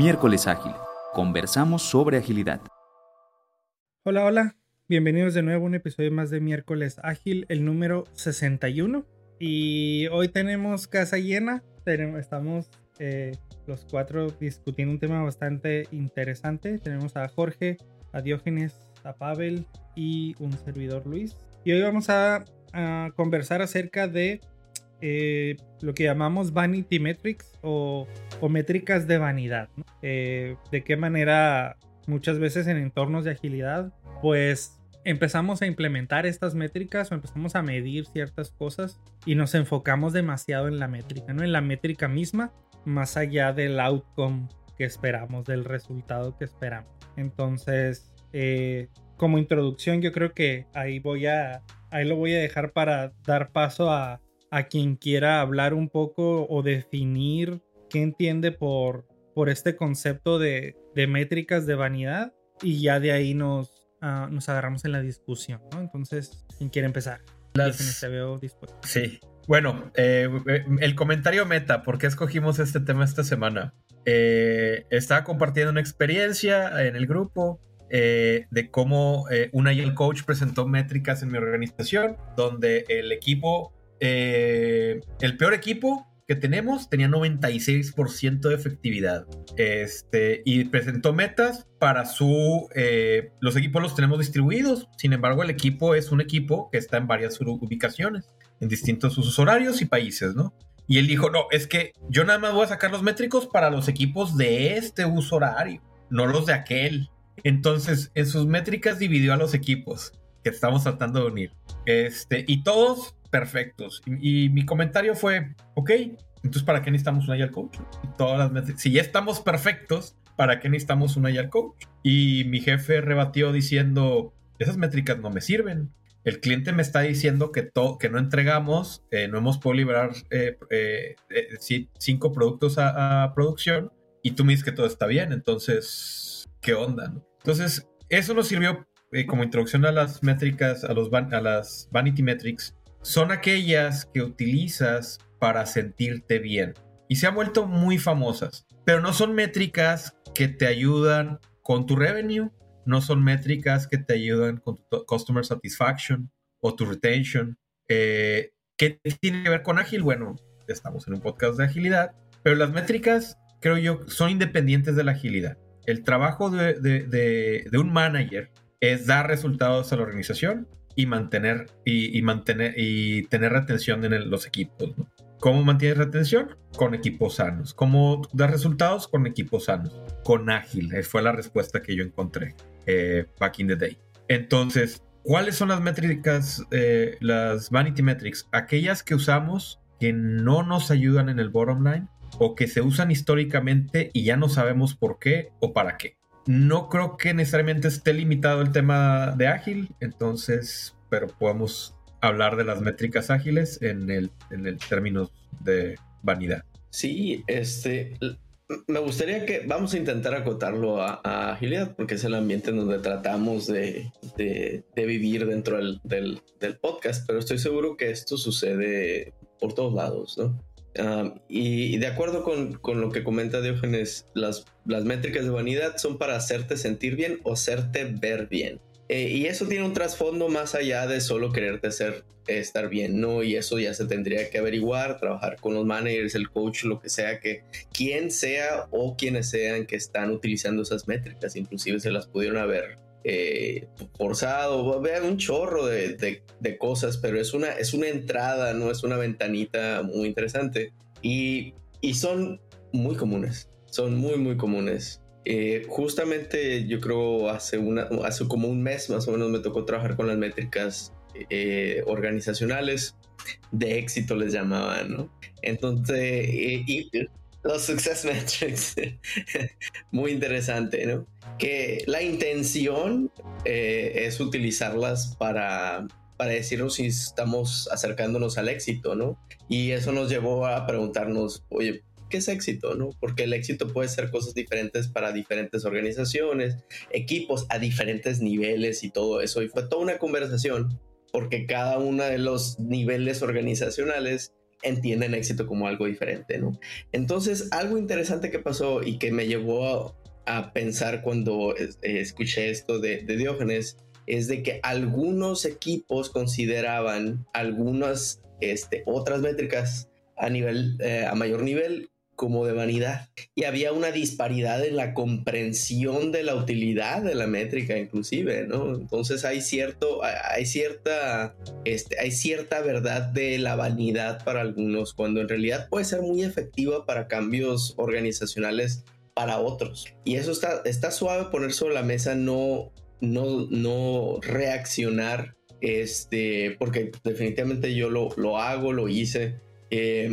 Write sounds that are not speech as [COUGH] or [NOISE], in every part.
Miércoles Ágil. Conversamos sobre agilidad. Hola, hola. Bienvenidos de nuevo a un episodio más de Miércoles Ágil, el número 61. Y hoy tenemos casa llena. Estamos eh, los cuatro discutiendo un tema bastante interesante. Tenemos a Jorge, a Diógenes, a Pavel y un servidor Luis. Y hoy vamos a, conversar acerca de eh, lo que llamamos vanity metrics o, métricas de vanidad. Eh, de qué manera muchas veces en entornos de agilidad, pues empezamos a implementar estas métricas o empezamos a medir ciertas cosas y nos enfocamos demasiado en la métrica, ¿no? En la métrica misma, más allá del outcome que esperamos, del resultado que esperamos. Entonces, eh, como introducción, yo creo que ahí voy a, ahí lo voy a dejar para dar paso a, a quien quiera hablar un poco o definir qué entiende por, por este concepto de, de métricas de vanidad y ya de ahí nos, Ah, nos agarramos en la discusión, ¿no? Entonces, ¿quién quiere empezar? Las... veo dispuesto. Sí. Bueno, eh, eh, el comentario meta, ¿por qué escogimos este tema esta semana? Eh, estaba compartiendo una experiencia en el grupo de cómo un Agile Coach presentó métricas en mi organización, donde el equipo, el peor equipo que tenemos tenía 96% de efectividad. Este, y presentó metas para su... Eh, los equipos los tenemos distribuidos, sin embargo el equipo es un equipo que está en varias ubicaciones, en distintos usos horarios y países, ¿no? Y él dijo, no, es que yo nada más voy a sacar los métricos para los equipos de este uso horario, no los de aquel. Entonces, en sus métricas dividió a los equipos que estamos tratando de unir. Este, y todos perfectos. Y, mi comentario fue, ok, entonces ¿para qué necesitamos un Agile Coach? todas las si ya estamos perfectos, ¿para qué necesitamos un Agile Coach? Y mi jefe rebatió diciendo, esas métricas no me sirven. El cliente me está diciendo que, que no entregamos, eh, no hemos podido liberar eh, eh, cinco productos a, producción y tú me dices que todo está bien, entonces, ¿qué onda? Entonces, eso nos sirvió como introducción a las métricas, a, los a las vanity metrics, son aquellas que utilizas para sentirte bien y se han vuelto muy famosas, pero no son métricas que te ayudan con tu revenue, no son métricas que te ayudan con tu customer satisfaction o tu retention. Eh, ¿Qué tiene que ver con ágil? Bueno, estamos en un podcast de agilidad, pero las métricas, creo yo, son independientes de la agilidad. El trabajo de, de un manager es dar resultados a la organización y mantener y, mantener y tener retención en los equipos. ¿Cómo mantienes retención? Con equipos sanos. ¿Cómo das resultados? Con equipos sanos. Con ágil. fue la respuesta que yo encontré eh, back in the day. Entonces, ¿cuáles son las métricas, eh, las vanity metrics? Aquellas que usamos que no nos ayudan en el bottom line o que se usan históricamente y ya no sabemos por qué o para qué. No creo que necesariamente esté limitado el tema de ágil, entonces, pero podemos hablar de las métricas ágiles en el, en el términos de vanidad. Sí, este, me gustaría que vamos a intentar acotarlo a, agilidad, porque es el ambiente en donde tratamos de, de, vivir dentro del, del, del, podcast, pero estoy seguro que esto sucede por todos lados, ¿no? Y, de acuerdo con, con, lo que comenta Diógenes, las, las métricas de vanidad son para hacerte sentir bien o hacerte ver bien. Eh, y eso tiene un trasfondo más allá de solo quererte hacer estar bien, ¿no? Y eso ya se tendría que averiguar, trabajar con los managers, el coach, lo que sea, que quien sea o quienes sean que están utilizando esas métricas, inclusive se las pudieron haber eh, forzado, vean un chorro de, cosas, pero es una, es una entrada, no es una ventanita muy interesante. Y, son muy comunes, son muy, muy comunes. Eh, justamente yo creo hace, una, hace como un mes más o menos me tocó trabajar con las métricas eh, organizacionales de éxito les llamaban, ¿no? Entonces, y, los success [LAUGHS] metrics. Muy interesante, ¿no? Que la intención eh, es utilizarlas para, para decirnos si estamos acercándonos al éxito, ¿no? Y eso nos llevó a preguntarnos, oye, ¿qué es éxito, no? Porque el éxito puede ser cosas diferentes para diferentes organizaciones, equipos a diferentes niveles y todo eso. Y fue toda una conversación porque cada uno de los niveles organizacionales entienden éxito como algo diferente, ¿no? Entonces, algo interesante que pasó y que me llevó a, pensar cuando eh, escuché esto de, Diógenes es de que algunos equipos consideraban algunas este, otras métricas a nivel, eh, a mayor nivel como de vanidad. Y había una disparidad en la comprensión de la utilidad de la métrica inclusive, ¿no? Entonces hay cierto, hay cierta, este, hay cierta verdad de la vanidad para algunos, cuando en realidad puede ser muy efectiva para cambios organizacionales para otros. Y eso está, está suave poner sobre la mesa, no, no, no reaccionar, este, porque definitivamente yo lo, lo hago, lo hice. Eh,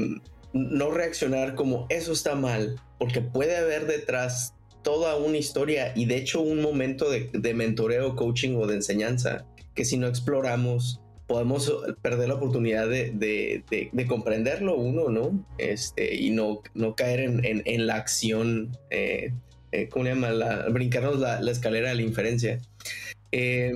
no reaccionar como eso está mal, porque puede haber detrás toda una historia y de hecho un momento de, mentoreo, coaching o de enseñanza que si no exploramos podemos perder la oportunidad de, comprenderlo uno, ¿no? Este, y no, no caer en, la acción, eh, eh, ¿cómo le llama? brincarnos la, escalera de la inferencia. Eh,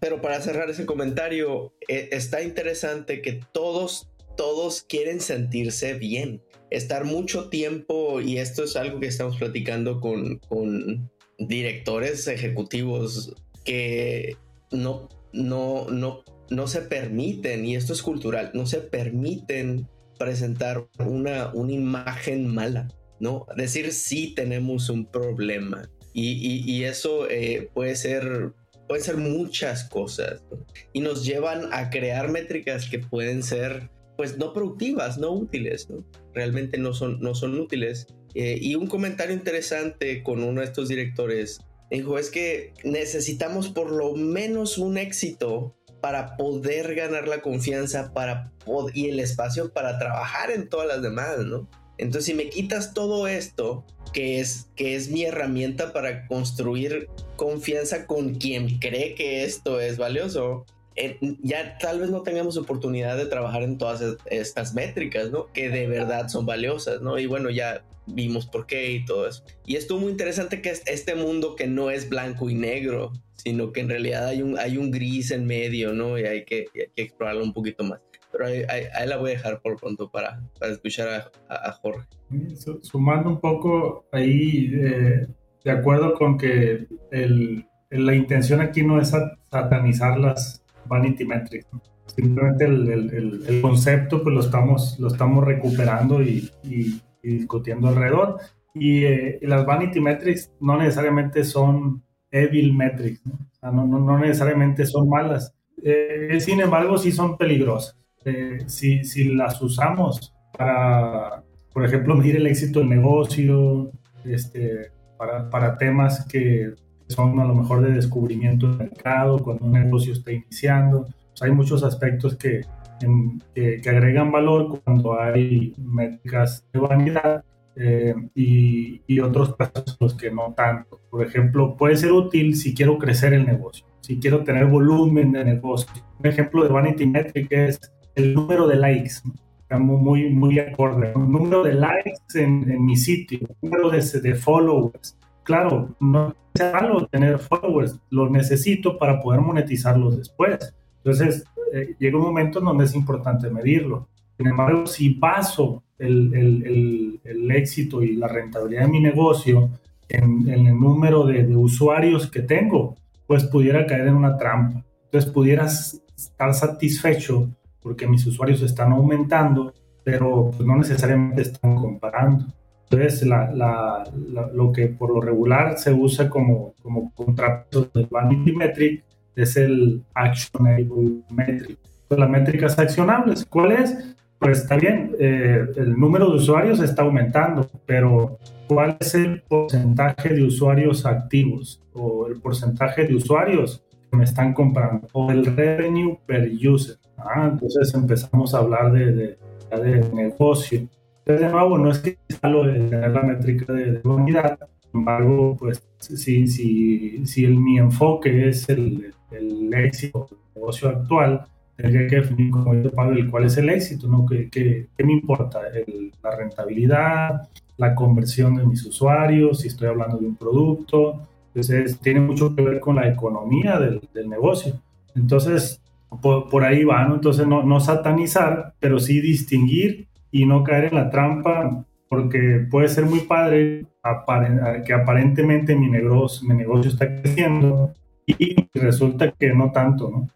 pero para cerrar ese comentario, está interesante que todos todos quieren sentirse bien. Estar mucho tiempo, y esto es algo que estamos platicando con, con directores ejecutivos que no, no, no, no se permiten, y esto es cultural, no se permiten presentar una, una imagen mala, ¿no? Decir sí tenemos un problema. Y, eso eh, puede ser ser muchas cosas y nos llevan a crear métricas que pueden ser pues no productivas, no útiles. Realmente no son, no son útiles. Eh, y un comentario interesante con uno de estos directores dijo es que necesitamos por lo menos un éxito para poder ganar la confianza para y el espacio para trabajar en todas las demás, ¿no? Entonces, si me quitas todo esto, que es, que es mi herramienta para construir confianza con quien cree que esto es valioso, ya tal vez no tengamos oportunidad de trabajar en todas estas métricas, ¿no? Que de verdad son valiosas, ¿no? Y bueno, ya vimos por qué y todo eso. Y estuvo muy interesante que este mundo que no es blanco y negro, sino que en realidad hay un, hay un gris en medio, ¿no? Y hay que, explorarlo un poquito más. Pero ahí, la voy a dejar por pronto para, para escuchar a, Jorge. Sumando un poco ahí, eh, de acuerdo con que el, la intención aquí no es satanizar las, vanity metrics. Simplemente el, el, concepto pues lo estamos, lo estamos recuperando y, y, discutiendo alrededor. Eh, y, las vanity metrics no necesariamente son evil metrics, no, no, no, necesariamente son malas. Eh, sin embargo, sí son peligrosas. Eh, si, si las usamos para, por ejemplo, medir el éxito del negocio, este, para, para temas que son a lo mejor de descubrimiento del mercado, cuando un negocio está iniciando. Pues, hay muchos aspectos que, que, agregan valor cuando hay métricas de vanidad eh, y, y, otros casos los que no tanto. Por ejemplo, puede ser útil si quiero crecer el negocio, si quiero tener volumen de negocio. Un ejemplo de vanity metric es el número de likes. Estamos muy, muy acorde. Un número de likes en, en mi sitio, número de, de followers, claro, no es malo tener followers, los necesito para poder monetizarlos después. Entonces, eh, llega un momento en donde es importante medirlo. Sin embargo, si baso el, éxito y la rentabilidad de mi negocio en, el número de, usuarios que tengo, pues pudiera caer en una trampa. Entonces, pudieras estar satisfecho porque mis usuarios están aumentando, pero pues, no necesariamente están comparando. Entonces, la, lo que por lo regular se usa como, como contrato de Vanity Metric es el Actionable Metric. las métricas accionables, ¿cuál es? Pues está bien, eh, el número de usuarios está aumentando, pero ¿cuál es el porcentaje de usuarios activos o el porcentaje de usuarios que me están comprando o el revenue per user? Ah, entonces empezamos a hablar de, de, de negocio de nuevo, no es que lo de tener la métrica de, unidad, sin embargo, pues si, si, si el, mi enfoque es el, el éxito del negocio actual, tendría que definir, como yo Pablo, cuál es el éxito, ¿no? ¿Qué, qué, qué me importa? la rentabilidad, la conversión de mis usuarios, si estoy hablando de un producto. Entonces, tiene mucho que ver con la economía del, del negocio. Entonces, por, ahí va, ¿no? Entonces no, no satanizar, pero sí distinguir y no caer en la trampa, porque puede ser muy padre que aparentemente mi negocio, mi negocio está creciendo y resulta que no tanto, ¿no?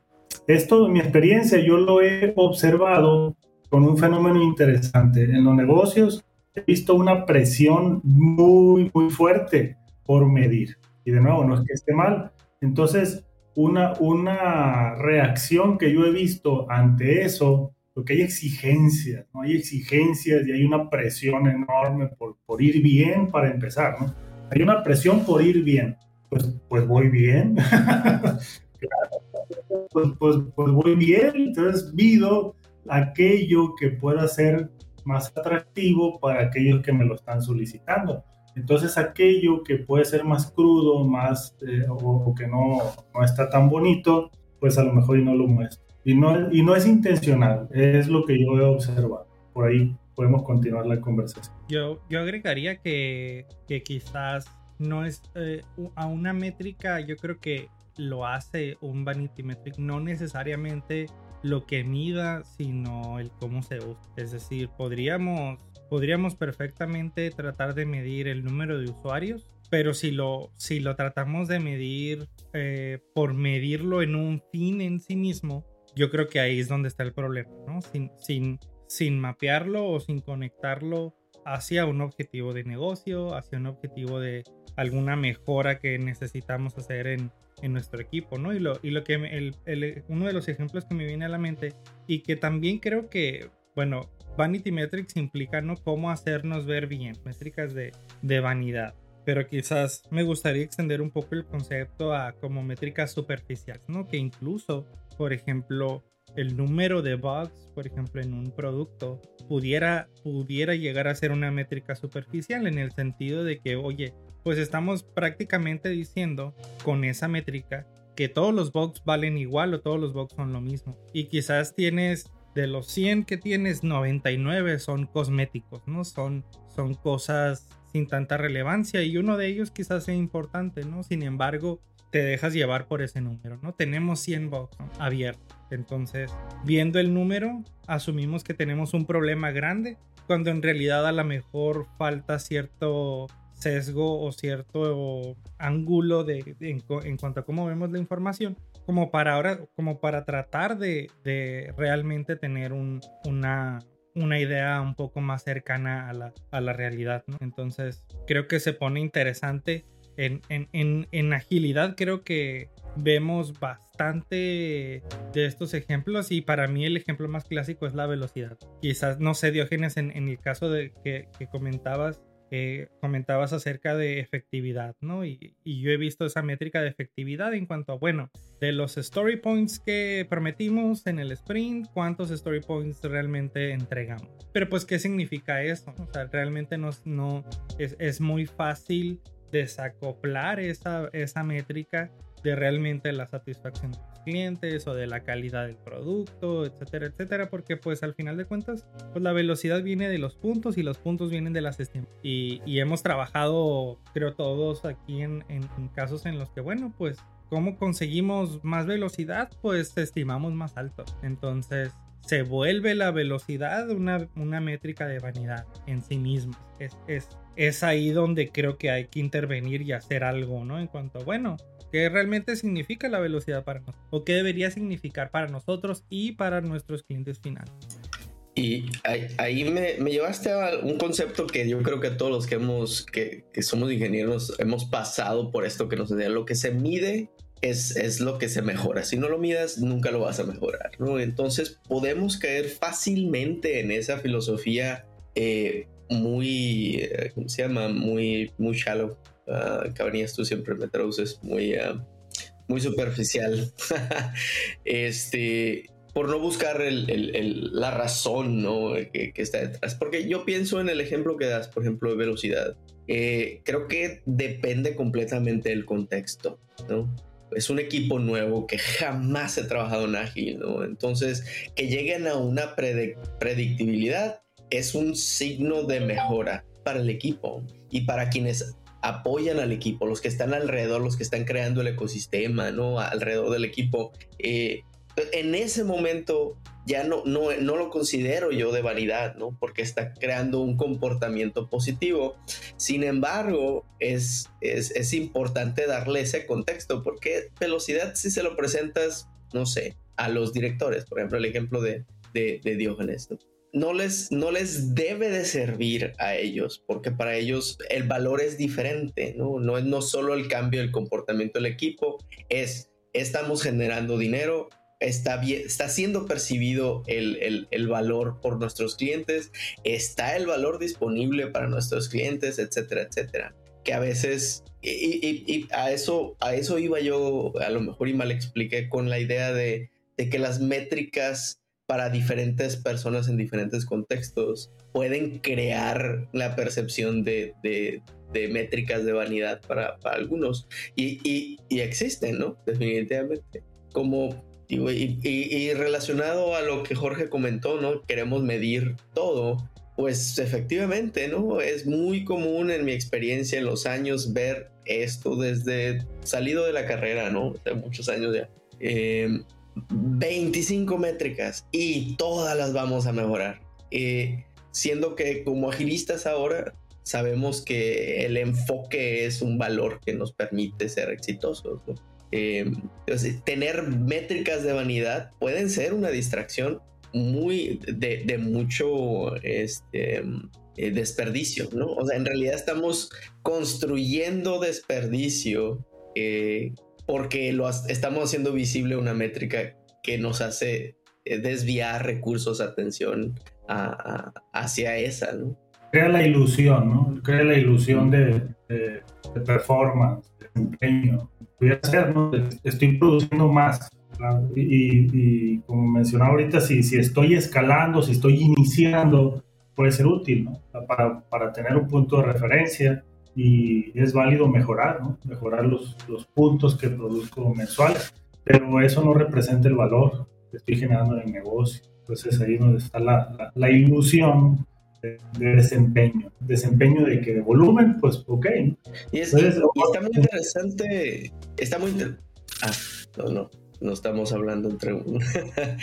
Esto, mi experiencia, yo lo he observado con un fenómeno interesante. En los negocios he visto una presión muy, muy fuerte por medir. Y de nuevo, no es que esté mal. Entonces, una, una reacción que yo he visto ante eso, porque hay exigencias, ¿no? Hay exigencias y hay una presión enorme por, por ir bien para empezar, ¿no? Hay una presión por ir bien. Pues, pues voy bien. [LAUGHS] pues, pues, pues voy bien. Entonces, vido aquello que pueda ser más atractivo para aquellos que me lo están solicitando. Entonces aquello que puede ser más crudo, más eh, o, que no, no, está tan bonito, pues a lo mejor y no lo muestro. Y no, y no es intencional, es lo que yo he observado. Por ahí podemos continuar la conversación. Yo, yo agregaría que, que quizás no es eh, a una métrica, yo creo que lo hace un vanity metric, no necesariamente lo que mida, sino el cómo se usa. Es decir, podríamos podríamos perfectamente tratar de medir el número de usuarios, pero si lo, si lo tratamos de medir eh, por medirlo en un fin en sí mismo, yo creo que ahí es donde está el problema, ¿no? Sin, sin, sin mapearlo o sin conectarlo hacia un objetivo de negocio, hacia un objetivo de alguna mejora que necesitamos hacer en, en nuestro equipo, ¿no? Y lo, y lo que el, el, uno de los ejemplos que me viene a la mente y que también creo que, bueno, Vanity Metrics implica ¿no? cómo hacernos ver bien, métricas de, de vanidad. Pero quizás me gustaría extender un poco el concepto a como métricas superficiales, ¿no? Que incluso, por ejemplo, el número de bugs, por ejemplo, en un producto, pudiera, pudiera llegar a ser una métrica superficial en el sentido de que, oye, pues estamos prácticamente diciendo con esa métrica que todos los bugs valen igual o todos los bugs son lo mismo. Y quizás tienes de los 100 que tienes, 99 son cosméticos, ¿no? Son, son cosas sin tanta relevancia y uno de ellos quizás sea importante, ¿no? Sin embargo, te dejas llevar por ese número, ¿no? Tenemos 100 bugs abiertos. Entonces, viendo el número, asumimos que tenemos un problema grande, cuando en realidad a lo mejor falta cierto sesgo o cierto ángulo de, en cuanto a cómo vemos la información como para ahora, como para tratar de, realmente tener una, una idea un poco más cercana a la, a la realidad. Entonces, creo que se pone interesante. En, en, en, agilidad creo que vemos bastante de estos ejemplos y para mí el ejemplo más clásico es la velocidad. Quizás, no sé, Diógenes, en, el caso de que, que comentabas, comentabas acerca de efectividad, ¿no? Y, yo he visto esa métrica de efectividad en cuanto a, bueno, de los story points que prometimos en el sprint, cuántos story points realmente entregamos. Pero pues, ¿qué significa eso? O sea, realmente no, no es, es muy fácil desacoplar esa, esa métrica de realmente la satisfacción de los clientes o de la calidad del producto, etcétera, etcétera, porque pues al final de cuentas, pues la velocidad viene de los puntos y los puntos vienen de las estimaciones. Y, y, hemos trabajado, creo todos aquí en, en, casos en los que, bueno, pues ¿cómo conseguimos más velocidad? Pues estimamos más alto. Entonces, se vuelve la velocidad una, una métrica de vanidad en sí mismo. Es, es, es ahí donde creo que hay que intervenir y hacer algo, ¿no? En cuanto, bueno, ¿qué realmente significa la velocidad para nosotros? ¿O qué debería significar para nosotros y para nuestros clientes finales? Y ahí, me, me, llevaste a un concepto que yo creo que todos los que hemos, que, que somos ingenieros, hemos pasado por esto que nos enseña. Lo que se mide es, es, lo que se mejora. Si no lo midas, nunca lo vas a mejorar, ¿no? Entonces podemos caer fácilmente en esa filosofía eh, muy, eh, ¿cómo se llama? Muy, muy shallow. Uh, tú siempre me traduces muy, uh, muy superficial. [LAUGHS] este, por no buscar el, el, la razón ¿no? que, que, está detrás. Porque yo pienso en el ejemplo que das, por ejemplo, de velocidad. Eh, creo que depende completamente del contexto, ¿no? Es un equipo nuevo que jamás he trabajado en ágil, ¿no? Entonces, que lleguen a una predictibilidad es un signo de mejora para el equipo y para quienes apoyan al equipo, los que están alrededor, los que están creando el ecosistema, ¿no? Alrededor del equipo. Eh, En ese momento ya no, no, no lo considero yo de vanidad, ¿no? Porque está creando un comportamiento positivo. Sin embargo, es, es, importante darle ese contexto, porque velocidad si se lo presentas, no sé, a los directores, por ejemplo, el ejemplo de, de, de Diógenes, ¿no? Les, no les debe de servir a ellos, porque para ellos el valor es diferente, ¿no? No es no solo el cambio del comportamiento del equipo, es estamos generando dinero, está, está siendo percibido el, valor por nuestros clientes, está el valor disponible para nuestros clientes, etcétera, etcétera. Que a veces, y, a, eso, a eso iba yo, a lo mejor y mal expliqué, con la idea de, que las métricas para diferentes personas en diferentes contextos pueden crear la percepción de, métricas de vanidad para, algunos. Y, y, existen, ¿no? Definitivamente. Como y, relacionado a lo que Jorge comentó, ¿no? Queremos medir todo. Pues efectivamente, ¿no? Es muy común en mi experiencia en los años ver esto desde salido de la carrera, ¿no? De muchos años ya. 25 em, métricas y todas las vamos a mejorar. Eh, siendo que como agilistas ahora sabemos que el enfoque es un valor que nos permite ser exitosos. Eh, tener métricas de vanidad pueden ser una distracción muy de, mucho este, eh, desperdicio, ¿no? O sea, en realidad estamos construyendo desperdicio eh, porque lo estamos haciendo visible una métrica que nos hace desviar recursos, atención hacia esa, ¿no? Crea la ilusión, ¿no? Crea la ilusión de, de performance, de desempeño, hacer, estoy produciendo más. Y, como mencionaba ahorita, si, si estoy escalando, si estoy iniciando, puede ser útil ¿no? para, para, tener un punto de referencia y es válido mejorar, ¿no? mejorar los, los puntos que produzco mensuales, pero eso no representa el valor que estoy generando en el negocio. Entonces ahí es donde está la, la ilusión de, desempeño. Desempeño de que de volumen, pues ok. Y, está muy interesante, está muy Ah, no, no, no estamos hablando entre uno.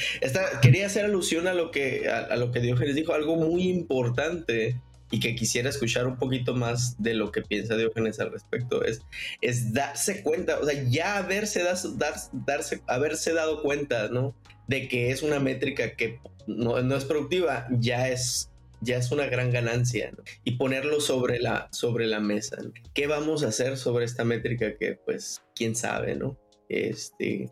[LAUGHS] quería hacer alusión a lo que a, lo que Diógenes dijo, algo muy importante y que quisiera escuchar un poquito más de lo que piensa Diógenes al respecto es, es darse cuenta, o sea, ya haberse, darse, haberse dado cuenta, ¿no? De que es una métrica que no, no es productiva, ya es ya es una gran ganancia y ponerlo sobre la, sobre la mesa. ¿Qué vamos a hacer sobre esta métrica que pues quién sabe, ¿no? Este,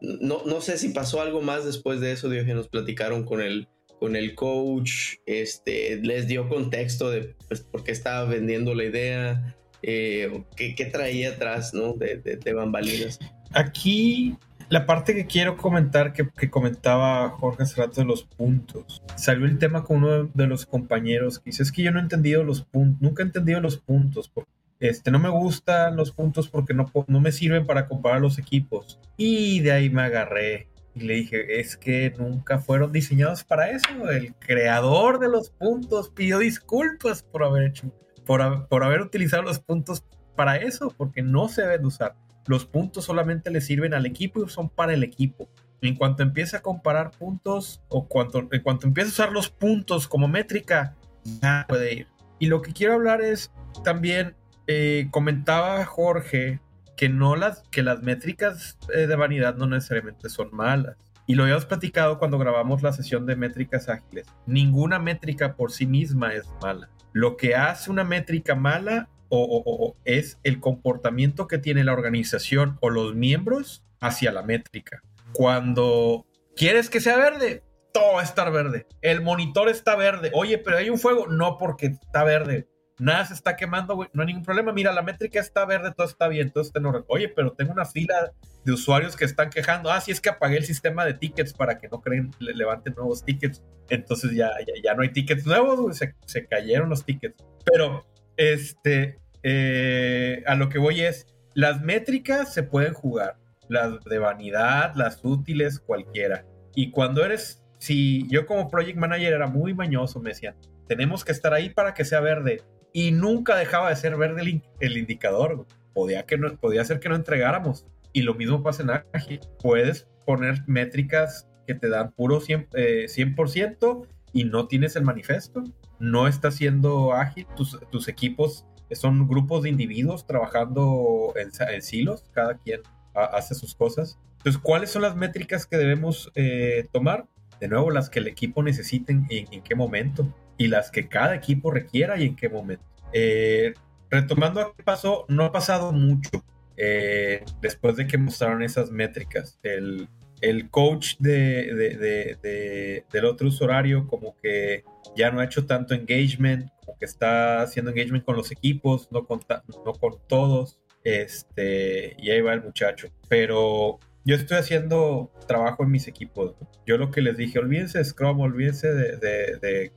no, no sé si pasó algo más después de eso, nos platicaron con el, con el coach, este, les dio contexto de pues, por qué estaba vendiendo la idea, eh, qué, qué, traía atrás, ¿no? De, de, de bambalinas. Aquí la parte que quiero comentar, que, comentaba Jorge hace rato de los puntos. Salió el tema con uno de los compañeros que dice, es que yo no he entendido los puntos, nunca he entendido los puntos. Este, no me gustan los puntos porque no, no me sirven para comparar los equipos. Y de ahí me agarré y le dije, es que nunca fueron diseñados para eso. El creador de los puntos pidió disculpas por haber hecho, por, por haber utilizado los puntos para eso, porque no se deben usar los puntos solamente le sirven al equipo y son para el equipo. En cuanto empieza a comparar puntos o cuanto, en cuanto empieza a usar los puntos como métrica, ya puede ir. Y lo que quiero hablar es también, eh, comentaba Jorge que, no las, que las métricas eh, de vanidad no necesariamente son malas. Y lo habíamos platicado cuando grabamos la sesión de métricas ágiles. Ninguna métrica por sí misma es mala. Lo que hace una métrica mala o, es el comportamiento que tiene la organización o los miembros hacia la métrica. Cuando quieres que sea verde, todo va a estar verde. El monitor está verde. Oye, pero hay un fuego. No, porque está verde. Nada se está quemando, güey. No hay ningún problema. Mira, la métrica está verde, todo está bien, todo está orden. Oye, pero tengo una fila de usuarios que están quejando. Ah, sí, es que apagué el sistema de tickets para que no creen, le levanten nuevos tickets. Entonces ya, ya, ya no hay tickets nuevos, Se, se cayeron los tickets. Pero este, eh, a lo que voy es, las métricas se pueden jugar, las de vanidad, las útiles, cualquiera. Y cuando eres, si yo como project manager era muy mañoso, me decían, tenemos que estar ahí para que sea verde. Y nunca dejaba de ser verde el, indicador. Podía, que no, podía ser que no entregáramos. Y lo mismo pasa en Ágil. Puedes poner métricas que te dan puro 100%, 100% y no tienes el manifiesto. No estás siendo ágil. Tus, equipos son grupos de individuos trabajando en, silos, cada quien hace sus cosas. Entonces, ¿cuáles son las métricas que debemos eh, tomar? De nuevo, las que el equipo necesite en, en, qué momento y las que cada equipo requiera y en qué momento. Eh, retomando a qué pasó, no ha pasado mucho eh, después de que mostraron esas métricas. El, el coach de, de, de, del otro usuario como que ya no ha hecho tanto engagement, como que está haciendo engagement con los equipos, no con, no con todos. Este, y ahí va el muchacho. Pero yo estoy haciendo trabajo en mis equipos. Yo lo que les dije, olvídense de Scrum, olvídense de, de, de,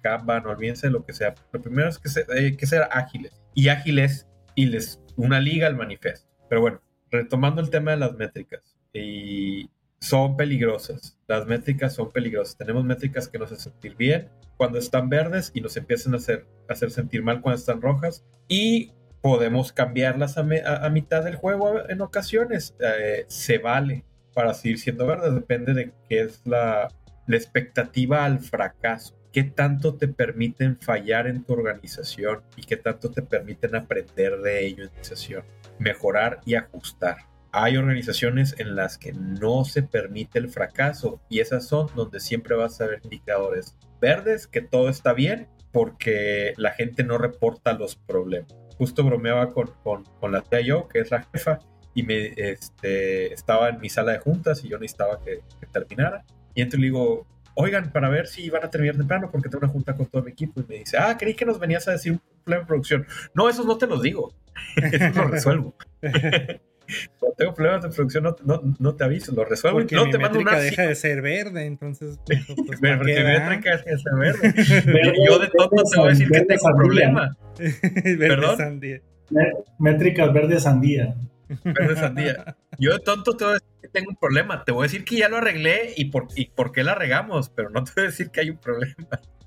Kanban, olvídense de lo que sea. Lo primero es que, eh, que ser ágiles. Y ágiles y les una liga al manifiesto. Pero bueno, retomando el tema de las métricas. Y son peligrosas. Las métricas son peligrosas. Tenemos métricas que nos hacen sentir bien cuando están verdes y nos empiezan a hacer, hacer sentir mal cuando están rojas. Y podemos cambiarlas a, mitad del juego en ocasiones. Eh, se vale para seguir siendo verdes. Depende de qué es la, la expectativa al fracaso. ¿Qué tanto te permiten fallar en tu organización y qué tanto te permiten aprender de ello en tu organización? Mejorar y ajustar hay organizaciones en las que no se permite el fracaso y esas son donde siempre vas a ver indicadores verdes, que todo está bien porque la gente no reporta los problemas. Justo bromeaba con, con, la tía yo, que es la jefa, y me este, estaba en mi sala de juntas y yo necesitaba que, que terminara. Y entonces le digo, oigan, para ver si van a terminar temprano porque tengo una junta con todo mi equipo. Y me dice, ah, creí que nos venías a decir un problema de producción. No, esos no te los digo. eso lo resuelvo. [LAUGHS] Cuando tengo problemas de producción, no, no, no te aviso, lo resuelvo. Porque no mi te mando una deja de ser verde, entonces. [LAUGHS] Pues, pues, porque mi métrica deja de ser verde. [LAUGHS] yo de todo te voy a decir que tengo un problema. Perdón. Sandía. Métricas verde sandía. Verde sandía. Yo de tonto te voy a decir que tengo un problema. Te voy a decir que ya lo arreglé y por, y por qué la regamos, pero no te voy a decir que hay un problema.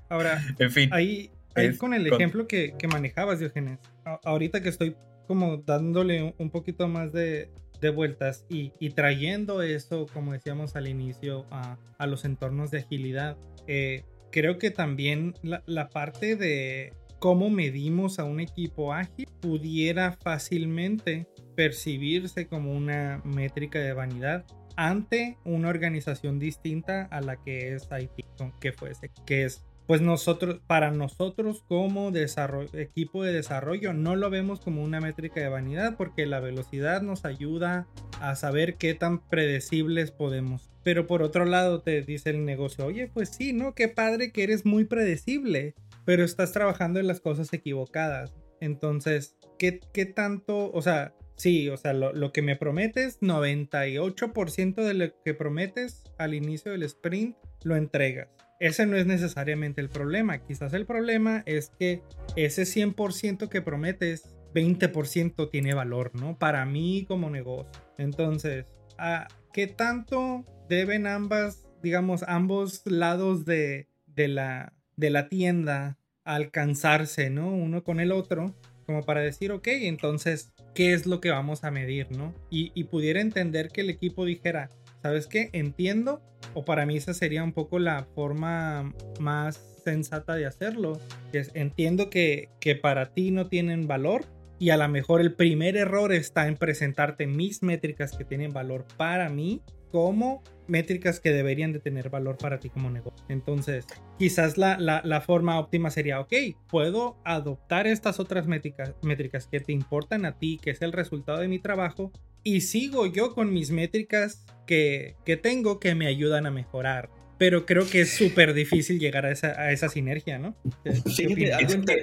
Ahora, en fin. Ahí, ahí con el ejemplo que, que manejabas, Diógenes. ahorita que estoy como dándole un poquito más de, vueltas y, trayendo eso, como decíamos al inicio, a, los entornos de agilidad. Eh, creo que también la, parte de cómo medimos a un equipo ágil pudiera fácilmente percibirse como una métrica de vanidad ante una organización distinta a la que es IT, que fuese, que es pues nosotros, para nosotros como equipo de desarrollo, no lo vemos como una métrica de vanidad porque la velocidad nos ayuda a saber qué tan predecibles podemos. Pero por otro lado te dice el negocio, oye, pues sí, ¿no? Qué padre que eres muy predecible, pero estás trabajando en las cosas equivocadas. Entonces, ¿qué, qué tanto, o sea, sí, o sea, lo, que me prometes, 98% de lo que prometes al inicio del sprint, lo entregas ese no es necesariamente el problema. Quizás el problema es que ese 100% que prometes, 20% tiene valor, ¿no? Para mí como negocio. Entonces, ¿a ¿qué tanto deben ambas, digamos, ambos lados de, la, de la tienda alcanzarse, ¿no? Uno con el otro, como para decir, ok, entonces, ¿qué es lo que vamos a medir, ¿no? Y, pudiera entender que el equipo dijera, ¿sabes qué? Entiendo o para mí esa sería un poco la forma más sensata de hacerlo. Es, entiendo que, que para ti no tienen valor y a lo mejor el primer error está en presentarte mis métricas que tienen valor para mí como métricas que deberían de tener valor para ti como negocio. Entonces, quizás la, la, forma óptima sería, ok, puedo adoptar estas otras métricas, métricas que te importan a ti, que es el resultado de mi trabajo, y sigo yo con mis métricas que, que tengo que me ayudan a mejorar. Pero creo que es súper difícil llegar a esa, a esa sinergia, ¿no?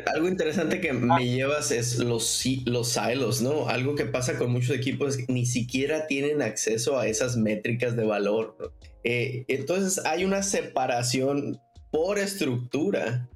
algo, interesante que me llevas es los, los silos, ¿no? Algo que pasa con muchos equipos es que ni siquiera tienen acceso a esas métricas de valor. Eh, entonces hay una separación por estructura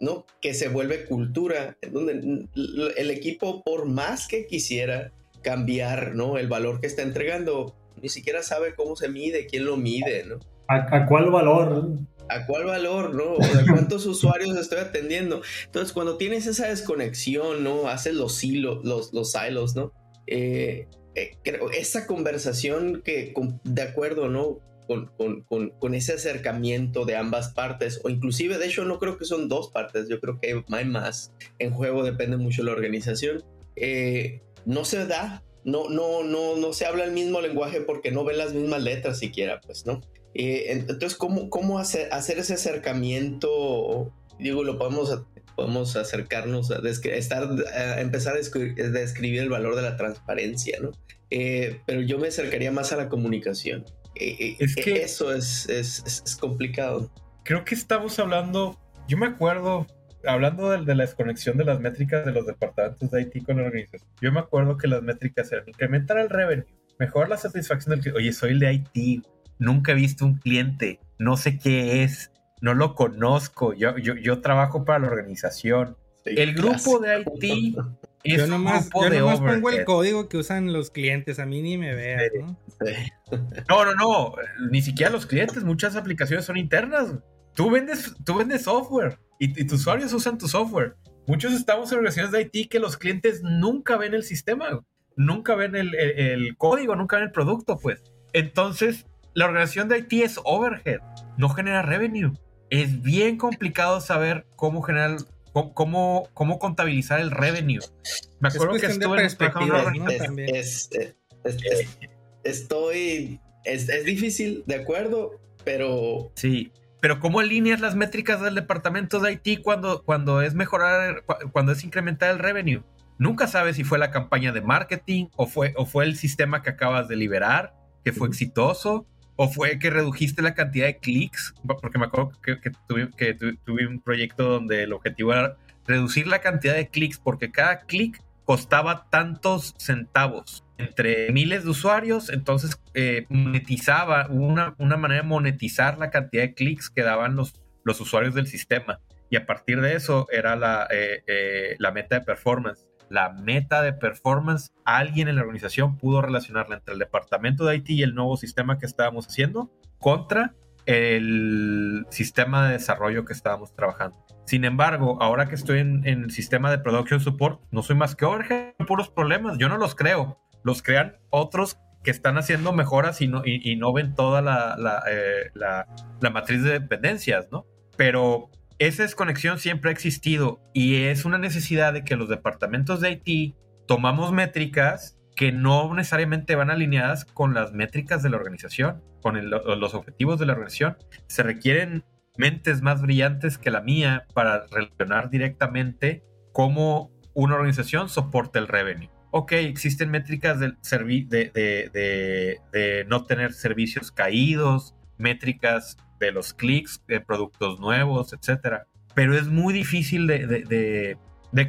¿no? que se vuelve cultura, donde el equipo, por más que quisiera, cambiar, ¿no? El valor que está entregando, ni siquiera sabe cómo se mide, quién lo mide, ¿no? ¿A, cuál valor? ¿A cuál valor, no? O ¿cuántos [LAUGHS] usuarios estoy atendiendo? Entonces, cuando tienes esa desconexión, ¿no? Haces los silos, los, los silos, ¿no? Eh, eh, creo, esa conversación que, de acuerdo, ¿no? Con, con, con, ese acercamiento de ambas partes, o inclusive, de hecho, no creo que son dos partes, yo creo que hay más en juego, depende mucho de la organización. Eh, no se da, no, no, no, no se habla el mismo lenguaje porque no ven las mismas letras siquiera, pues, ¿no? Eh, entonces, ¿cómo, cómo hacer, hacer ese acercamiento? Digo, lo podemos, podemos acercarnos a, estar, a empezar a describir el valor de la transparencia, ¿no? Eh, pero yo me acercaría más a la comunicación. es que eso es, es, es complicado. Creo que estamos hablando, yo me acuerdo, hablando de, la desconexión de las métricas de los departamentos de IT con la organización, yo me acuerdo que las métricas eran incrementar el revenue, mejorar la satisfacción del cliente. Oye, soy el de IT, nunca he visto un cliente, no sé qué es, no lo conozco, yo, yo, yo trabajo para la organización. el grupo de IT es yo nomás, un grupo yo nomás pongo el código que usan los clientes, a mí ni me veas, ¿no? No, no, no, ni siquiera los clientes, muchas aplicaciones son internas. Tú vendes, tú vendes software y, tus usuarios usan tu software. Muchos estamos en organizaciones de IT que los clientes nunca ven el sistema, nunca ven el, código, nunca ven el producto, pues. Entonces, la organización de IT es overhead, no genera revenue. Es bien complicado saber cómo generar, cómo, cómo, contabilizar el revenue. Me acuerdo que estuve en es, estoy, es, es difícil, de acuerdo, pero... Sí, pero ¿cómo alineas las métricas del departamento de IT cuando, cuando es mejorar, cuando es incrementar el revenue? Nunca sabes si fue la campaña de marketing o fue, o fue el sistema que acabas de liberar, que fue exitoso, o fue que redujiste la cantidad de clics, porque me acuerdo que, tuve, que tuve un proyecto donde el objetivo era reducir la cantidad de clics, porque cada clic costaba tantos centavos entre miles de usuarios, entonces eh, monetizaba, una, una manera de monetizar la cantidad de clics que daban los, los usuarios del sistema. Y a partir de eso era la, eh, eh, la meta de performance. La meta de performance, alguien en la organización pudo relacionarla entre el departamento de IT y el nuevo sistema que estábamos haciendo contra el sistema de desarrollo que estábamos trabajando. Sin embargo, ahora que estoy en, el sistema de production support, no soy más que overhead, puros problemas. Yo no los creo, los crean otros que están haciendo mejoras y no, y, ven toda eh, la, la, matriz de dependencias, ¿no? Pero esa desconexión siempre ha existido y es una necesidad de que los departamentos de IT tomamos métricas que no necesariamente van alineadas con las métricas de la organización, con los objetivos de la organización. Se requieren mentes más brillantes que la mía para relacionar directamente cómo una organización soporta el revenue. Ok, existen métricas de, de, no tener servicios caídos, métricas de los clics, de productos nuevos, etc. Pero es muy difícil de,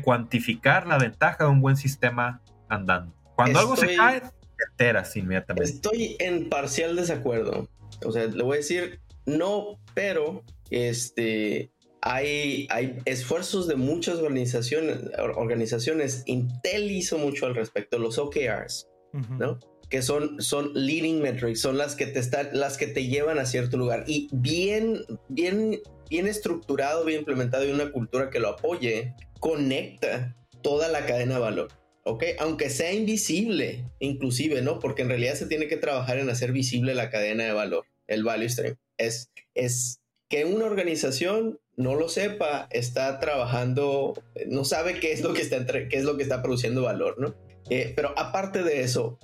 cuantificar la ventaja de un buen sistema andando. Cuando algo se cae, te enteras inmediatamente. Estoy en parcial desacuerdo. O sea, le voy a decir no, pero este, hay, hay esfuerzos de muchas organizaciones, organizaciones. Intel hizo mucho al respecto, los OKRs, ¿no? Que son, son leading metrics, son las que te están, las que te llevan a cierto lugar. Y bien, bien, bien estructurado, bien implementado y una cultura que lo apoye, conecta toda la cadena de valor. ¿ok? Aunque sea invisible, inclusive, ¿no? Porque en realidad se tiene que trabajar en hacer visible la cadena de valor, el value stream. Es, es que una organización no lo sepa, está trabajando, no sabe qué es lo que está, qué es lo que está produciendo valor, ¿no? Eh, pero aparte de eso,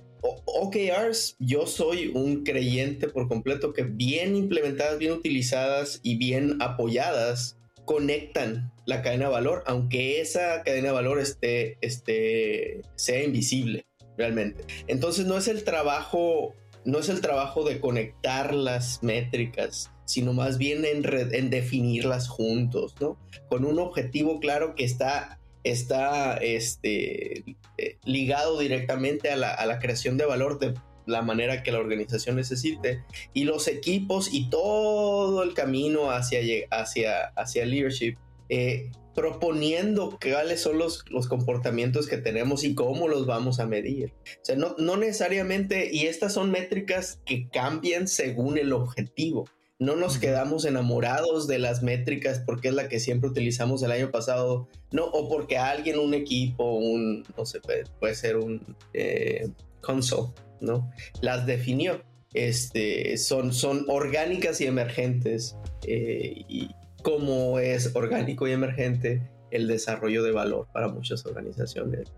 OKRs, yo soy un creyente por completo que bien implementadas, bien utilizadas y bien apoyadas, conectan la cadena de valor, aunque esa cadena de valor esté, esté, sea invisible realmente. Entonces no es el trabajo, no es el trabajo de conectar las métricas, sino más bien en, en definirlas juntos, ¿no? Con un objetivo claro que está, está este, eh, ligado directamente a la, a la creación de valor de la manera que la organización necesite y los equipos y todo el camino hacia, hacia, hacia leadership eh, proponiendo cuáles son los, los, comportamientos que tenemos y cómo los vamos a medir. O sea, no, no necesariamente, y estas son métricas que cambian según el objetivo no nos quedamos enamorados de las métricas porque es la que siempre utilizamos el año pasado, no, o porque alguien, un equipo, un, no sé, puede, ser un eh, console, ¿no? Las definió. Este, son, son orgánicas y emergentes. Eh, y como es orgánico y emergente el desarrollo de valor para muchas organizaciones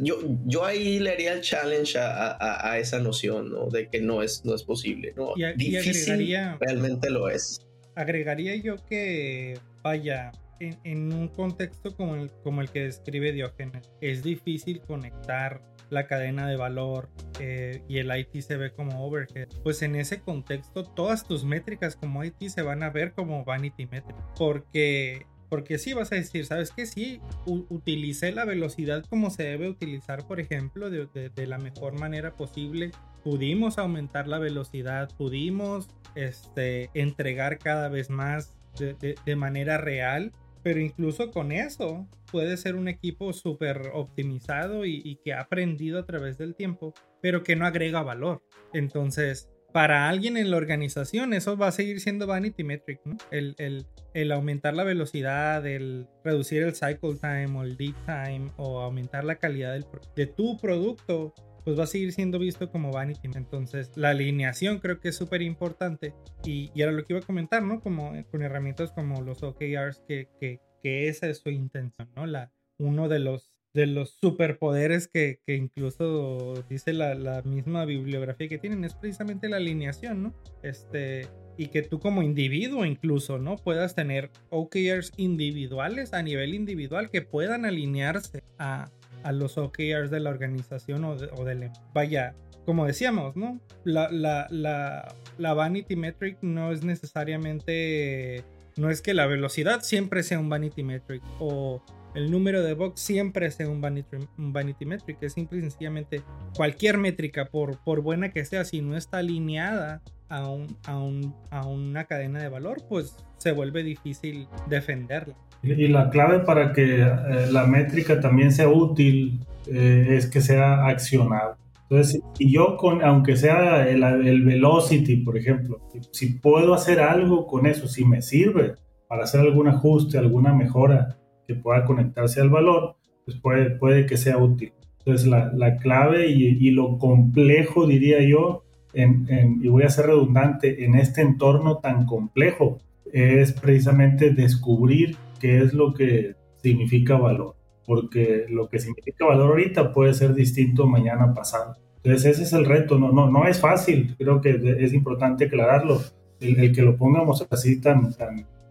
yo, yo ahí le haría el challenge a, esa noción, ¿no? De que no es, no es posible, ¿no? Difícil realmente lo es. Agregaría yo que, vaya, en, un contexto como el, como el que describe Diógenes, es difícil conectar la cadena de valor eh, y el IT se ve como overhead, pues en ese contexto todas tus métricas como IT se van a ver como vanity metric, porque porque sí vas a decir, ¿sabes qué? Sí, utilicé la velocidad como se debe utilizar, por ejemplo, de, la mejor manera posible. Pudimos aumentar la velocidad, pudimos este, entregar cada vez más de, manera real, pero incluso con eso puede ser un equipo súper optimizado y, y que ha aprendido a través del tiempo, pero que no agrega valor. Entonces, para alguien en la organización eso va a seguir siendo vanity metric, ¿no? El, el, el, aumentar la velocidad, el reducir el cycle time o el deep time o aumentar la calidad del, de tu producto, pues va a seguir siendo visto como vanity. Entonces la alineación creo que es súper importante y, y, era lo que iba a comentar, ¿no? Como con herramientas como los OKRs, que, que, que esa es su intención, ¿no? La, uno de los de los superpoderes que, que incluso dice la, la, misma bibliografía que tienen es precisamente la alineación, ¿no? Este, y que tú como individuo incluso, ¿no? Puedas tener OKRs individuales a nivel individual que puedan alinearse a, a los OKRs de la organización o, del... Em, vaya, como decíamos, ¿no? La, la, la, la vanity metric no es necesariamente... No es que la velocidad siempre sea un vanity metric o el número de bugs siempre sea un vanity, un vanity metric. Es simple y sencillamente cualquier métrica, por, por buena que sea, si no está alineada a, un, a, un, a una cadena de valor, pues se vuelve difícil defenderla. Y la clave para que eh, la métrica también sea útil eh, es que sea accionable. Entonces, y yo con, aunque sea el, el, velocity, por ejemplo, si puedo hacer algo con eso, si me sirve para hacer algún ajuste, alguna mejora, que pueda conectarse al valor, pues puede, puede que sea útil. Entonces la, la clave y, y, lo complejo, diría yo, y voy a ser redundante, en este entorno tan complejo, es precisamente descubrir qué es lo que significa valor. Porque lo que significa valor ahorita puede ser distinto mañana pasado. Entonces ese es el reto, no, no, no es fácil, creo que es importante aclararlo. El, que lo pongamos así tan,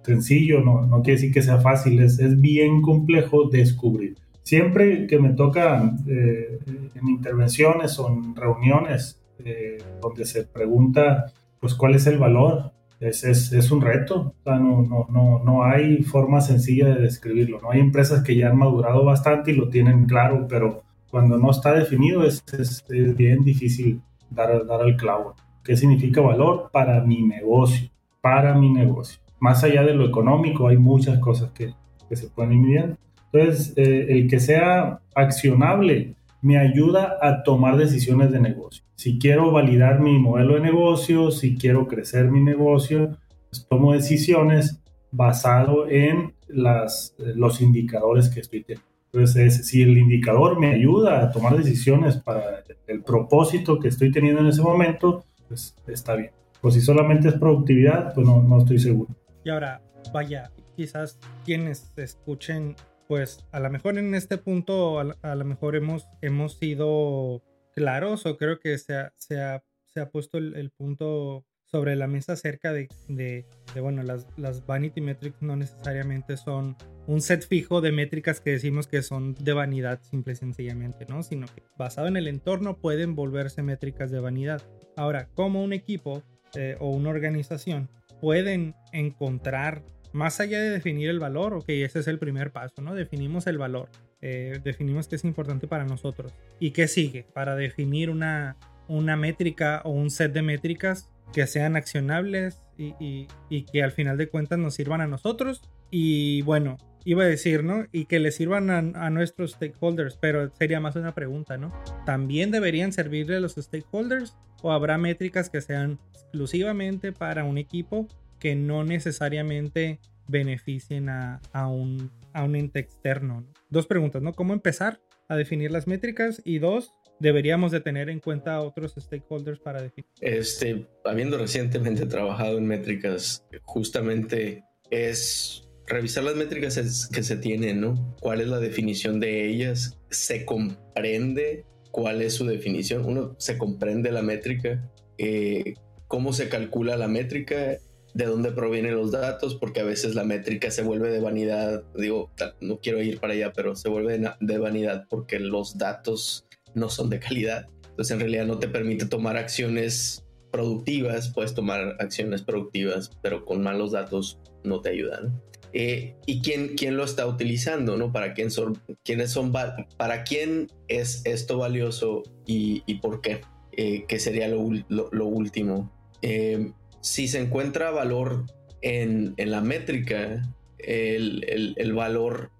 sencillo, no, no quiere decir que sea fácil, es, es bien complejo descubrir. Siempre que me toca eh, en intervenciones o en reuniones eh, donde se pregunta, pues, cuál es el valor, es, es, es un reto, o sea, no, no, no, no hay forma sencilla de describirlo, no hay empresas que ya han madurado bastante y lo tienen claro, pero cuando no está definido es, es, es bien difícil dar, dar al clavo. ¿Qué significa valor para mi negocio? Para mi negocio más allá de lo económico, hay muchas cosas que, se pueden ir midiendo. Entonces, eh, el que sea accionable me ayuda a tomar decisiones de negocio. Si quiero validar mi modelo de negocio, si quiero crecer mi negocio, pues tomo decisiones basado en las, los indicadores que estoy teniendo. Entonces, si el indicador me ayuda a tomar decisiones para el propósito que estoy teniendo en ese momento, pues está bien. O si solamente es productividad, pues no estoy seguro. Y ahora, vaya, quizás quienes escuchen, pues a lo mejor en este punto, a, lo mejor hemos, hemos sido claros o creo que se ha, se ha, se ha puesto el, punto sobre la mesa acerca de, de, bueno, las, las vanity metrics no necesariamente son un set fijo de métricas que decimos que son de vanidad simple y sencillamente, ¿no? Sino que basado en el entorno pueden volverse métricas de vanidad. Ahora, como un equipo eh, o una organización pueden encontrar, más allá de definir el valor, ok, ese es el primer paso, ¿no? Definimos el valor, eh, definimos qué es importante para nosotros. ¿Y qué sigue? Para definir una, una métrica o un set de métricas que sean accionables y, que al final de cuentas nos sirvan a nosotros. Y bueno, iba a decir, ¿no? Y que le sirvan a, a, nuestros stakeholders, pero sería más una pregunta, ¿no? ¿También deberían servirle a los stakeholders o habrá métricas que sean exclusivamente para un equipo que no necesariamente beneficien a, un, a un ente externo. Dos preguntas, ¿no? ¿Cómo empezar a definir las métricas? Y dos, deberíamos de tener en cuenta a otros stakeholders para definir? Este, habiendo recientemente trabajado en métricas, justamente es revisar las métricas que se tienen, ¿no? ¿Cuál es la definición de ellas? ¿Se comprende cuál es su definición? Uno, ¿se comprende la métrica? Eh, ¿Cómo se calcula la métrica? ¿De dónde provienen los datos? Porque a veces la métrica se vuelve de vanidad. Digo, no quiero ir para allá, pero se vuelve de vanidad porque los datos no son de calidad. Entonces en realidad no te permite tomar acciones productivas, puedes tomar acciones productivas, pero con malos datos no te ayudan. Eh, y quién, quién lo está utilizando, ¿no? Para quién son, quiénes son, para quién es esto valioso y, por qué, eh, que sería lo, último. Eh, si se encuentra valor en, la métrica, el, el valor,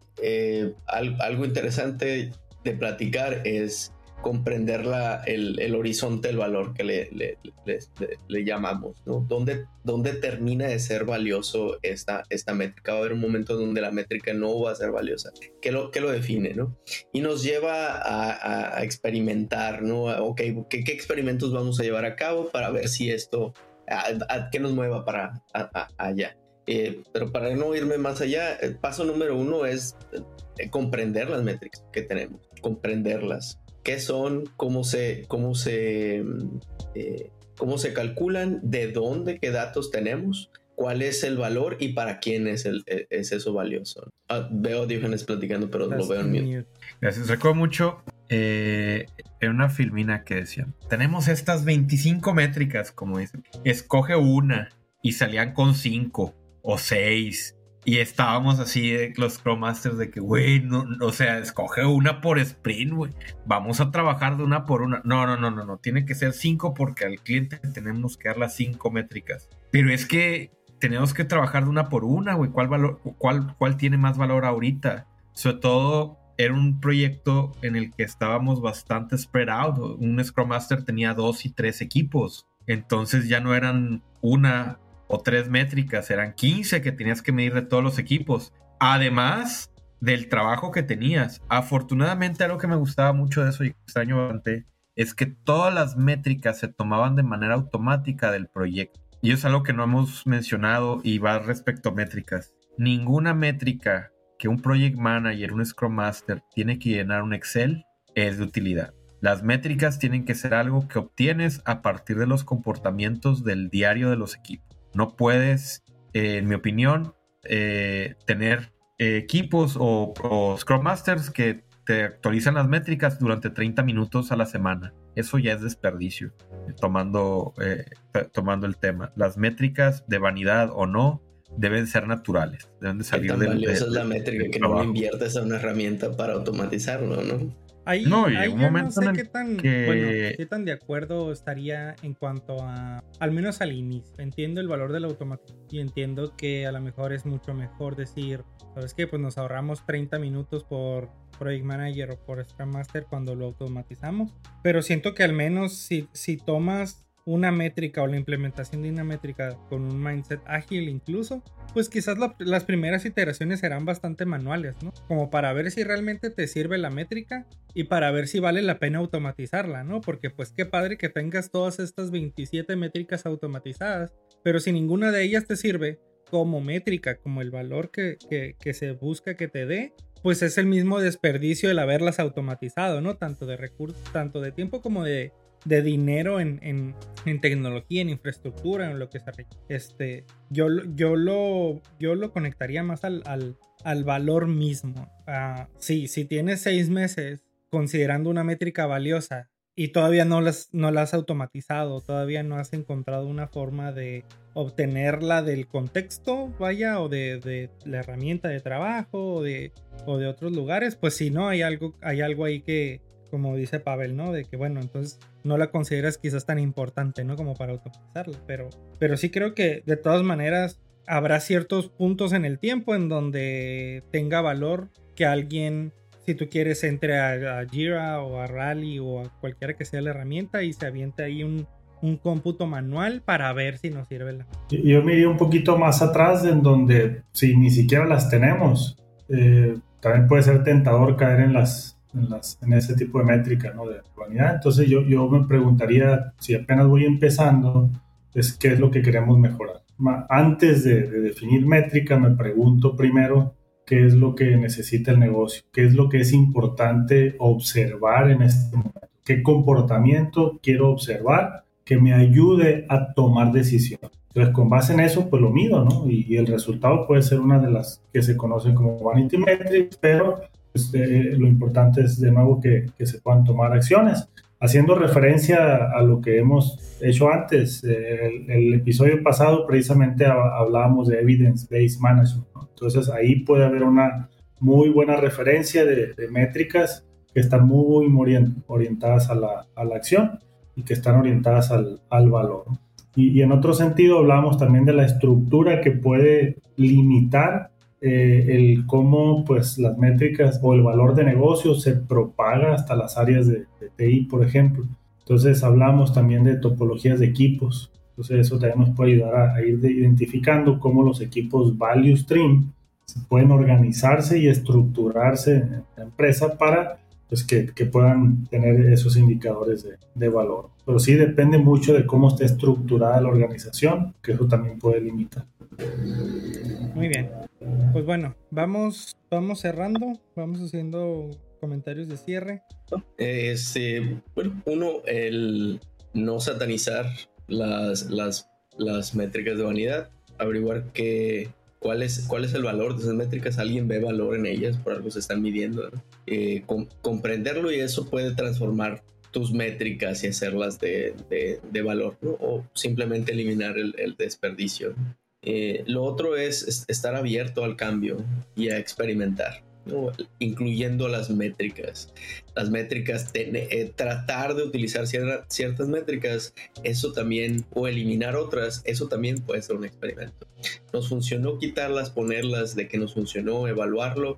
algo interesante de platicar es comprender la, el, el, horizonte del valor que le, le, llamamos, ¿no? ¿Dónde, ¿Dónde, termina de ser valioso esta, esta métrica? Va a haber un momento donde la métrica no va a ser valiosa. ¿Qué lo, qué lo define, no? Y nos lleva a, experimentar, ¿no? Ok, ¿qué, ¿qué, experimentos vamos a llevar a cabo para ver si esto, a, qué nos mueva para allá? Eh, pero para no irme más allá, el paso número uno es eh, comprender las métricas que tenemos, comprenderlas, qué son, cómo se, cómo se, eh, cómo se calculan, de dónde, qué datos tenemos, cuál es el valor y para quién es, el, e, es eso valioso. Ah, veo a Diógenes platicando, pero lo veo en mute. Gracias. Recuerdo mucho eh, en una filmina que decían, tenemos estas 25 métricas, como dicen, escoge una y salían con 5 o 6 y estábamos así, los Scrum Masters, de que, güey, no, o sea, escoge una por sprint, güey. Vamos a trabajar de una por una. No, no, no, no, no. Tiene que ser cinco porque al cliente tenemos que dar las cinco métricas. Pero es que tenemos que trabajar de una por una, güey. ¿Cuál, cuál, ¿Cuál tiene más valor ahorita? Sobre todo, era un proyecto en el que estábamos bastante spread out. Un Scrum Master tenía dos y tres equipos. Entonces ya no eran una o tres métricas, eran 15 que tenías que medir de todos los equipos. Además del trabajo que tenías. Afortunadamente algo que me gustaba mucho de eso y extraño bastante es que todas las métricas se tomaban de manera automática del proyecto. Y es algo que no hemos mencionado y va respecto a métricas. Ninguna métrica que un project manager, un scrum master tiene que llenar un Excel es de utilidad. Las métricas tienen que ser algo que obtienes a partir de los comportamientos del diario de los equipos. No puedes, eh, en mi opinión, eh, tener eh, equipos o, Scrum Masters que te actualizan las métricas durante 30 minutos a la semana. Eso ya es desperdicio, tomando, tomando el tema. Las métricas de vanidad o no deben ser naturales, deben de salir de, es la métrica que no inviertes en una herramienta para automatizarlo, ¿no? Ahí, no, un momento no sé qué tan, qué tan de acuerdo estaría en cuanto a, al menos al inicio. Entiendo el valor del automático y entiendo que a lo mejor es mucho mejor decir, ¿sabes qué? Pues nos ahorramos 30 minutos por Project Manager o por Scrum Master cuando lo automatizamos. Pero siento que al menos si, si tomas una métrica o la implementación de una métrica con un mindset ágil incluso, pues quizás las primeras iteraciones serán bastante manuales, ¿no? Como para ver si realmente te sirve la métrica y para ver si vale la pena automatizarla, ¿no? Porque pues qué padre que tengas todas estas 27 métricas automatizadas, pero si ninguna de ellas te sirve como métrica, como el valor que, que se busca que te dé, pues es el mismo desperdicio el haberlas automatizado, ¿no? Tanto de recursos, tanto de tiempo como de, de dinero en, en, en, tecnología, en infraestructura, en lo que se este yo, yo, lo, yo lo conectaría más al, al, al valor mismo. Uh, sí, si tienes seis meses considerando una métrica valiosa y todavía no las, no la has automatizado, todavía no has encontrado una forma de obtenerla del contexto, vaya, o de, de la herramienta de trabajo, o de, o de otros lugares, pues si no, hay algo, hay algo ahí que, como dice Pavel, ¿no? De que, bueno, entonces no la consideras quizás tan importante, ¿no? Como para automatizarla, pero, pero sí creo que de todas maneras habrá ciertos puntos en el tiempo en donde tenga valor que alguien, si tú quieres, entre a, Jira o a Rally o a cualquiera que sea la herramienta y se aviente ahí un, un cómputo manual para ver si nos sirve la. Yo me iría un poquito más atrás en donde si ni siquiera las tenemos, eh, también puede ser tentador caer en las en, las, en ese tipo de métrica ¿no? de vanidad. Entonces yo, yo me preguntaría, si apenas voy empezando, es qué es lo que queremos mejorar. Antes de, de definir métrica, me pregunto primero qué es lo que necesita el negocio, qué es lo que es importante observar en este momento, qué comportamiento quiero observar que me ayude a tomar decisiones. Entonces, con base en eso, pues lo mido, ¿no? Y, y, el resultado puede ser una de las que se conocen como vanity metrics, pero eh, lo importante es de nuevo que, se puedan tomar acciones. Haciendo referencia a lo que hemos hecho antes, eh, el, episodio pasado precisamente hablábamos de evidence-based management. ¿no? Entonces ahí puede haber una muy buena referencia de, de métricas que están muy, muy orientadas a la, a la, acción y que están orientadas al, al valor. Y, y, en otro sentido hablábamos también de la estructura que puede limitar eh, el cómo pues las métricas o el valor de negocio se propaga hasta las áreas de, de, TI, por ejemplo. Entonces hablamos también de topologías de equipos. Entonces eso también nos puede ayudar a, a ir identificando cómo los equipos value stream pueden organizarse y estructurarse en la empresa para pues, que, que puedan tener esos indicadores de, de, valor. Pero sí depende mucho de cómo esté estructurada la organización, que eso también puede limitar. Muy bien. Pues bueno, vamos, vamos cerrando, vamos haciendo comentarios de cierre. Este, bueno, uno, el no satanizar las, las, las métricas de vanidad, averiguar que, cuál, es, cuál es el valor de esas métricas, alguien ve valor en ellas, por algo se están midiendo, eh, com comprenderlo y eso puede transformar tus métricas y hacerlas de, de, valor, o simplemente eliminar el, el desperdicio. Eh, lo otro es, es, estar abierto al cambio y a experimentar, ¿no? incluyendo las métricas. Las métricas, eh, tratar de utilizar cierta, ciertas métricas, eso también, o eliminar otras, eso también puede ser un experimento. Nos funcionó quitarlas, ponerlas, de que nos funcionó, evaluarlo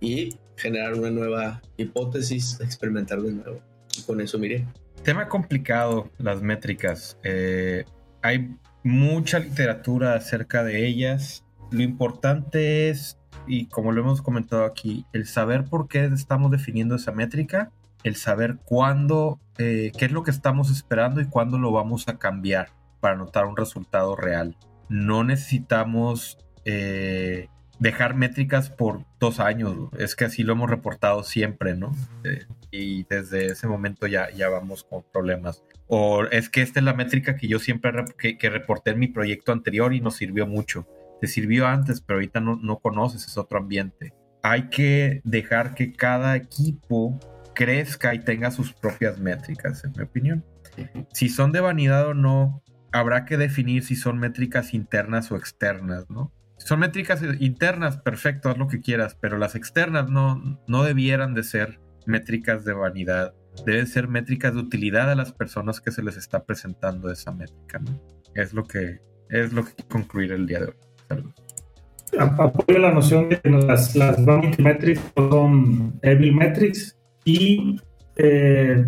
y generar una nueva hipótesis, experimentar de nuevo. Y con eso miré. Tema complicado, las métricas. Eh, hay mucha literatura acerca de ellas. Lo importante es, y como lo hemos comentado aquí, el saber por qué estamos definiendo esa métrica, el saber cuándo, eh, qué es lo que estamos esperando y cuándo lo vamos a cambiar para notar un resultado real. No necesitamos eh, dejar métricas por dos años, es que así lo hemos reportado siempre, ¿no? Eh, y desde ese momento ya, ya vamos con problemas. O es que esta es la métrica que yo siempre que, que reporté en mi proyecto anterior y nos sirvió mucho. Te sirvió antes, pero ahorita no, no conoces, es otro ambiente. Hay que dejar que cada equipo crezca y tenga sus propias métricas, en mi opinión. Si son de vanidad o no, habrá que definir si son métricas internas o externas, ¿no? Si son métricas internas, perfecto, haz lo que quieras, pero las externas no, no debieran de ser métricas de vanidad deben ser métricas de utilidad a las personas que se les está presentando esa métrica. Es lo que es lo que concluir el día de hoy. Apoyo la noción de que las, las vanity metrics son evil metrics y eh,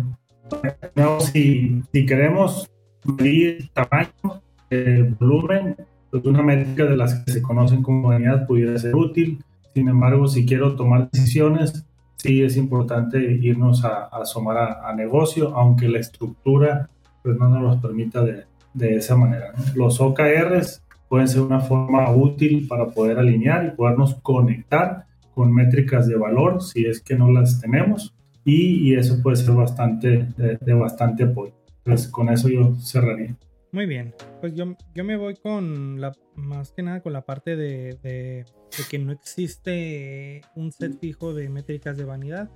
si, queremos medir tamaño, eh, volumen, pues una métrica de las que se conocen como vanidad pudiera ser útil. Sin embargo, si quiero tomar decisiones, sí es importante irnos a, a asomar a, a, negocio, aunque la estructura pues, no nos los permita de, de esa manera. ¿no? Los OKRs pueden ser una forma útil para poder alinear y podernos conectar con métricas de valor si es que no las tenemos y, y eso puede ser bastante de, de, bastante apoyo. Entonces con eso yo cerraría. Muy bien, pues yo, yo me voy con la, más que nada con la parte de, de, que no existe un set fijo de métricas de vanidad.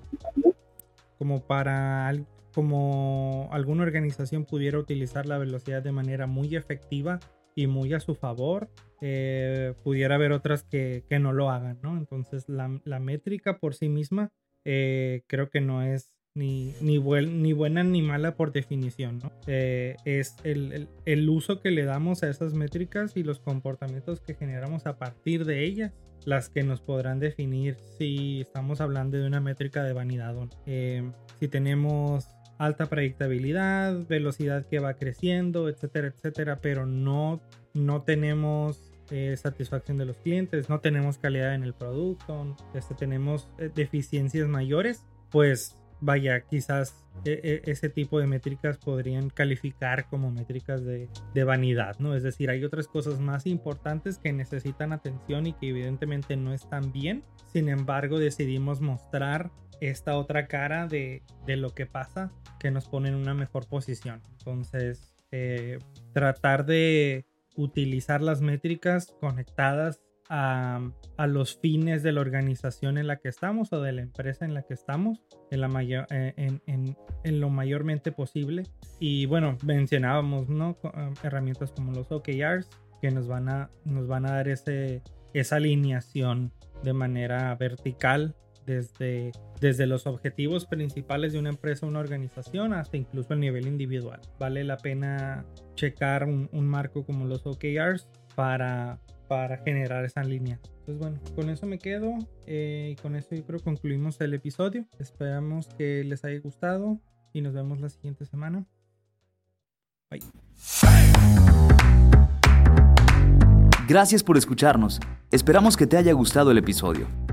Como para como alguna organización pudiera utilizar la velocidad de manera muy efectiva y muy a su favor, eh, pudiera haber otras que, que, no lo hagan, ¿no? Entonces la, la métrica por sí misma eh, creo que no es ni, ni, buen, ni, buena ni mala por definición, ¿no? Eh, es el, el, uso que le damos a esas métricas y los comportamientos que generamos a partir de ellas las que nos podrán definir si estamos hablando de una métrica de vanidad o no. Eh, si tenemos alta predictabilidad, velocidad que va creciendo, etcétera, etcétera, pero no, no tenemos eh, satisfacción de los clientes, no tenemos calidad en el producto, este, tenemos eh, deficiencias mayores, pues vaya, quizás e, e, ese tipo de métricas podrían calificar como métricas de, de, vanidad, ¿no? Es decir, hay otras cosas más importantes que necesitan atención y que evidentemente no están bien. Sin embargo, decidimos mostrar esta otra cara de, de lo que pasa que nos pone en una mejor posición. Entonces, eh, tratar de utilizar las métricas conectadas a, los fines de la organización en la que estamos o de la empresa en la que estamos en, la mayor, eh, lo mayormente posible. Y bueno, mencionábamos ¿no? Eh, herramientas como los OKRs que nos van a, nos van a dar ese, esa alineación de manera vertical desde, desde los objetivos principales de una empresa o una organización hasta incluso el nivel individual. Vale la pena checar un, marco como los OKRs para, para generar esa línea. Entonces bueno, con eso me quedo eh, y con eso yo creo concluimos el episodio. Esperamos que les haya gustado y nos vemos la siguiente semana. Bye. Gracias por escucharnos. Esperamos que te haya gustado el episodio.